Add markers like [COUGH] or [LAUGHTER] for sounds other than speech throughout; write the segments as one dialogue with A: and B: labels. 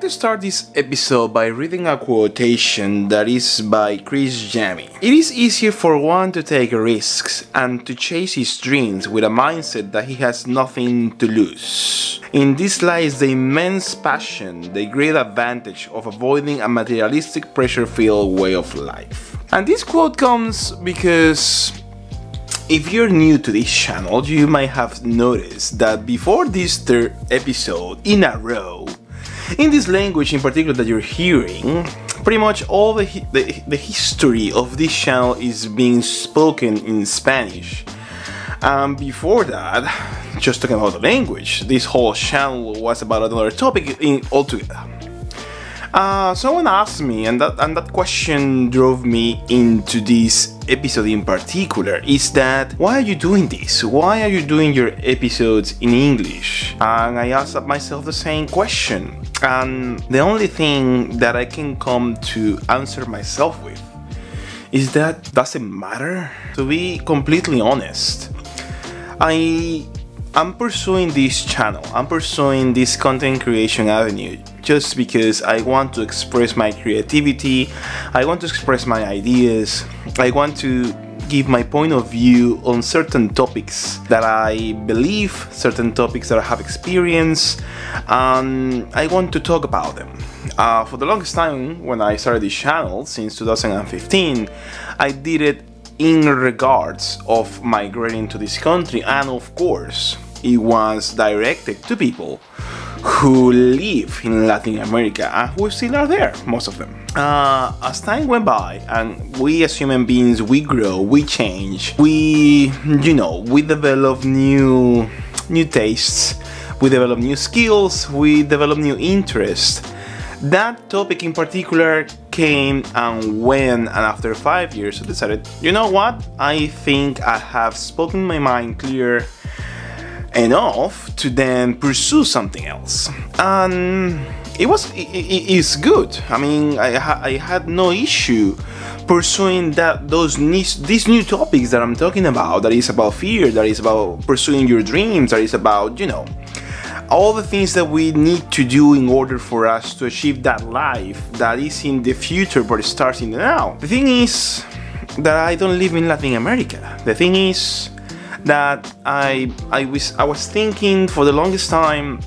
A: to start this episode by reading a quotation that is by Criss Jami. It is easier for one to take risks and to chase his dreams with a mindset that he has nothing to lose. In this lies the immense passion, the great advantage of avoiding a materialistic pressure filled way of life. And this quote comes because if you're new to this channel, you might have noticed that before this third episode in a row, in this language in particular that you're hearing, pretty much all the, the, the history of this channel is being spoken in Spanish. And before that, just talking about the language, this whole channel was about another topic in, altogether. Uh, someone asked me, and that and that question drove me into this episode in particular. Is that why are you doing this? Why are you doing your episodes in English? And I asked myself the same question. And the only thing that I can come to answer myself with is that doesn't matter. To be completely honest, I I'm pursuing this channel. I'm pursuing this content creation avenue just because I want to express my creativity, I want to express my ideas, I want to give my point of view on certain topics that I believe, certain topics that I have experienced, and I want to talk about them. Uh, for the longest time, when I started this channel since 2015, I did it in regards of migrating to this country, and of course, it was directed to people who live in Latin America and who still are there, most of them. Uh, as time went by and we as human beings, we grow, we change, we, you know, we develop new, new tastes, we develop new skills, we develop new interests. That topic in particular came and went, and after five years, I decided, you know what? I think I have spoken my mind clear enough to then pursue something else. And it was it, it, it's good. I mean, I, I had no issue pursuing that those these new topics that I'm talking about. That is about fear. That is about pursuing your dreams. That is about you know all the things that we need to do in order for us to achieve that life that is in the future but starts in the now. The thing is that I don't live in Latin America. The thing is that I I was I was thinking for the longest time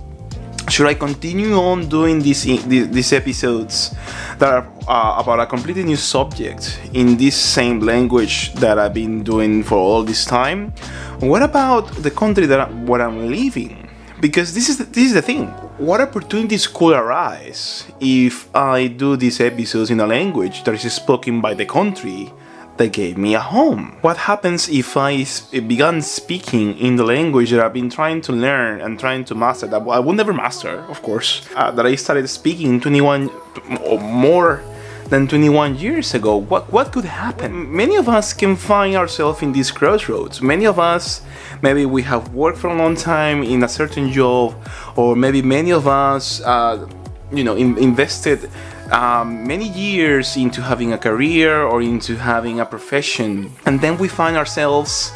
A: should I continue on doing these these episodes that are uh, about a completely new subject in this same language that I've been doing for all this time? What about the country that I, where I'm living? Because this is the, this is the thing. What opportunities could arise if I do these episodes in a language that is spoken by the country that gave me a home. What happens if I began speaking in the language that I've been trying to learn and trying to master, that I will never master, of course, uh, that I started speaking 21 or more than 21 years ago? What, what could happen? Many of us can find ourselves in these crossroads. Many of us, maybe we have worked for a long time in a certain job, or maybe many of us, uh, you know, in, invested um, many years into having a career or into having a profession, and then we find ourselves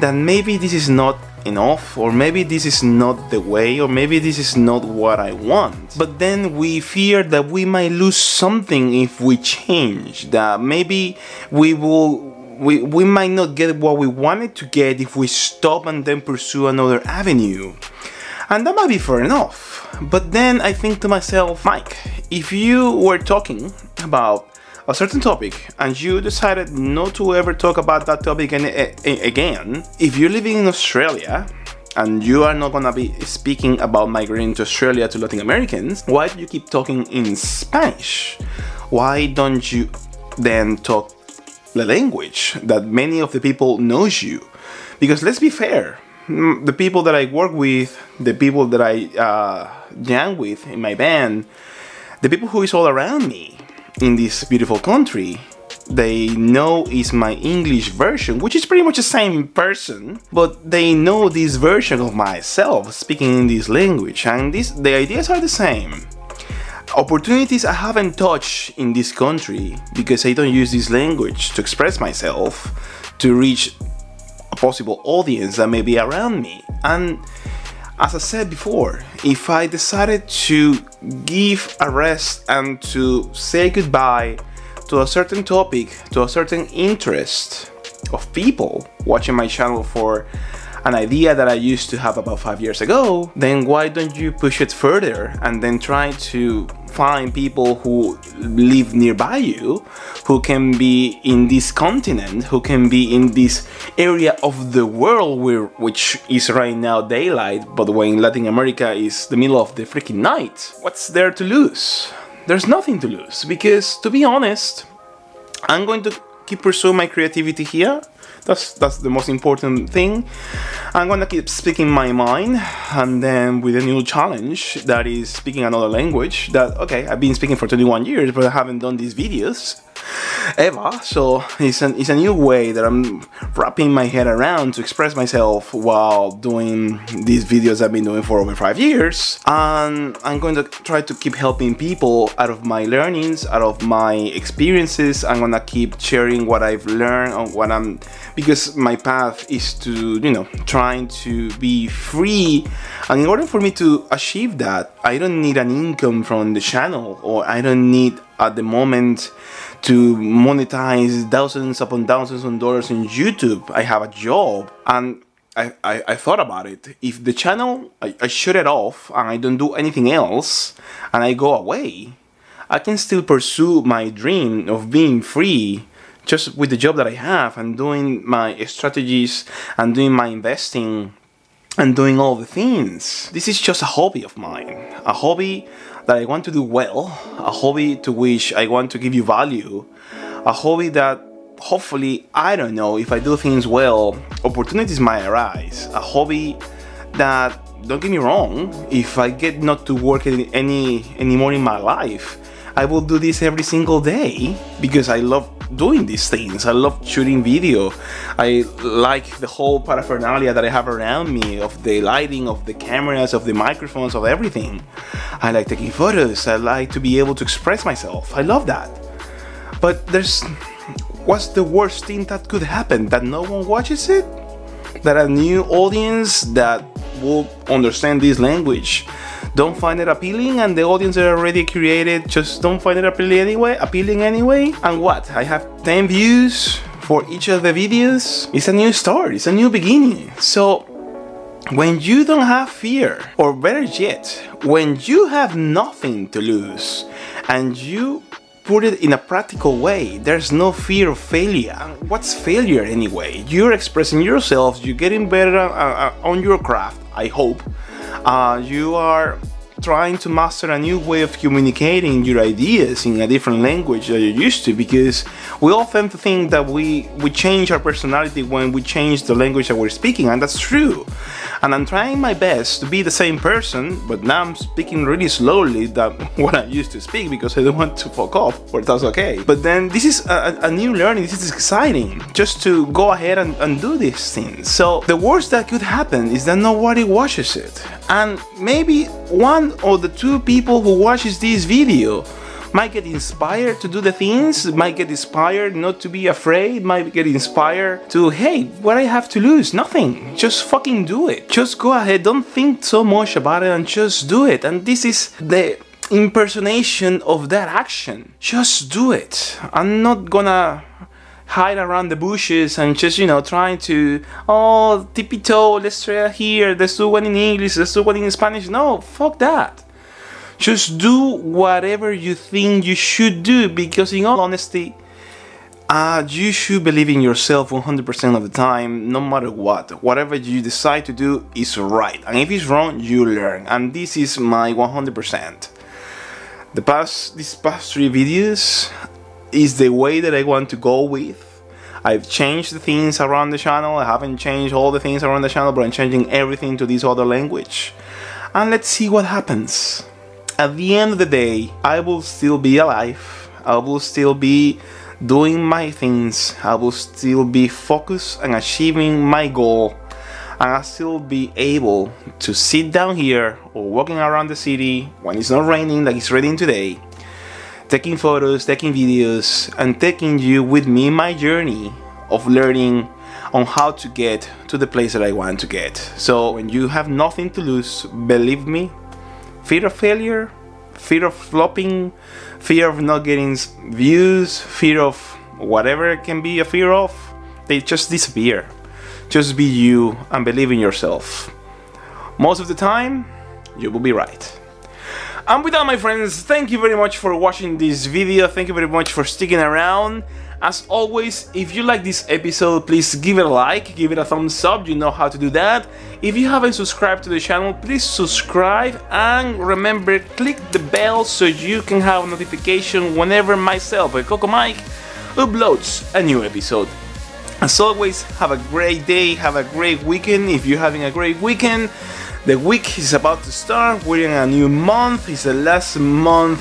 A: that maybe this is not enough, or maybe this is not the way, or maybe this is not what I want. But then we fear that we might lose something if we change, that maybe we will. We, we might not get what we wanted to get if we stop and then pursue another avenue. And that might be fair enough. But then I think to myself, Mike, if you were talking about a certain topic and you decided not to ever talk about that topic again, if you're living in Australia and you are not gonna be speaking about migrating to Australia to Latin Americans, why do you keep talking in Spanish? Why don't you then talk the language that many of the people knows you? Because let's be fair, the people that I work with, the people that I uh, jam with in my band, the people who is all around me in this beautiful country, they know is my English version, which is pretty much the same person, but they know this version of myself speaking in this language, and this the ideas are the same. Opportunities I haven't touched in this country because I don't use this language to express myself to reach possible audience that may be around me. And as I said before, if I decided to give a rest and to say goodbye to a certain topic, to a certain interest of people watching my channel for an idea that I used to have about five years ago, then why don't you push it further and then try to find people who live nearby you, who can be in this continent, who can be in this area of the world where, which is right now daylight, but when in Latin America is the middle of the freaking night. What's there to lose? There's nothing to lose because, to be honest, I'm going to keep pursuing my creativity here that's that's the most important thing. I'm gonna keep speaking my mind, and then with a new challenge that is speaking another language. That okay, I've been speaking for 21 years, but I haven't done these videos ever. So it's, an, it's a new way that I'm wrapping my head around to express myself while doing these videos I've been doing for over five years. And I'm going to try to keep helping people out of my learnings, out of my experiences. I'm gonna keep sharing what I've learned and what I'm because my path is to you know trying to be free and in order for me to achieve that I don't need an income from the channel or I don't need at the moment to monetize thousands upon thousands of dollars in YouTube. I have a job and I, I, I thought about it. If the channel, I, I shut it off and I don't do anything else and I go away, I can still pursue my dream of being free just with the job that I have and doing my strategies and doing my investing and doing all the things. This is just a hobby of mine. A hobby that I want to do well, a hobby to which I want to give you value, a hobby that hopefully, I don't know, if I do things well, opportunities might arise, a hobby that, don't get me wrong, if I get not to work any any anymore in my life, I will do this every single day because I love doing these things. I love shooting video. I like the whole paraphernalia that I have around me of the lighting, of the cameras, of the microphones, of everything. I like taking photos. I like to be able to express myself. I love that. But there's what's the worst thing that could happen? That no one watches it? That a new audience that will understand this language don't find it appealing and the audience that already created just don't find it appealing anyway appealing anyway and what i have 10 views for each of the videos it's a new start it's a new beginning so when you don't have fear or better yet when you have nothing to lose and you put it in a practical way. There's no fear of failure. What's failure anyway? You're expressing yourself, you're getting better uh, uh, on your craft, I hope uh, you are trying to master a new way of communicating your ideas in a different language that you're used to because we often think that we we change our personality when we change the language that we're speaking and that's true and I'm trying my best to be the same person, but now I'm speaking really slowly than [LAUGHS] what I used to speak because I don't want to fuck off, but that's okay. But then this is a, a new learning, this is exciting, just to go ahead and, and do these things. So the worst that could happen is that nobody watches it. And maybe one or the two people who watches this video might get inspired to do the things, might get inspired not to be afraid, might get inspired to, hey, what I have to lose? Nothing. Just fucking do it. Just go ahead, don't think so much about it and just do it. And this is the impersonation of that action. Just do it. I'm not gonna hide around the bushes and just you know trying to oh tippy toe let's try here let's do one in english let's do one in spanish no fuck that just do whatever you think you should do because, in all honesty, uh, you should believe in yourself 100% of the time, no matter what. Whatever you decide to do is right. And if it's wrong, you learn. And this is my 100%. The past, these past three videos is the way that I want to go with. I've changed the things around the channel. I haven't changed all the things around the channel, but I'm changing everything to this other language. And let's see what happens at the end of the day, I will still be alive. I will still be doing my things. I will still be focused and achieving my goal. And I'll still be able to sit down here or walking around the city when it's not raining like it's raining today, taking photos, taking videos, and taking you with me my journey of learning, on how to get to the place that I want to get. So when you have nothing to lose, believe me, fear of failure, fear of flopping, fear of not getting views, fear of whatever it can be a fear of, they just disappear. Just be you and believe in yourself. Most of the time, you will be right. And with that my friends, thank you very much for watching this video, thank you very much for sticking around. As always, if you like this episode, please give it a like, give it a thumbs up, you know how to do that. If you haven't subscribed to the channel, please subscribe and remember, click the bell so you can have a notification whenever myself, Coco Mike, uploads a new episode. As always, have a great day, have a great weekend. If you're having a great weekend, the week is about to start. We're in a new month. It's the last month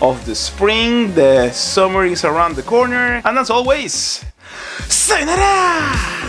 A: of the spring. The summer is around the corner. And as always, sayonara!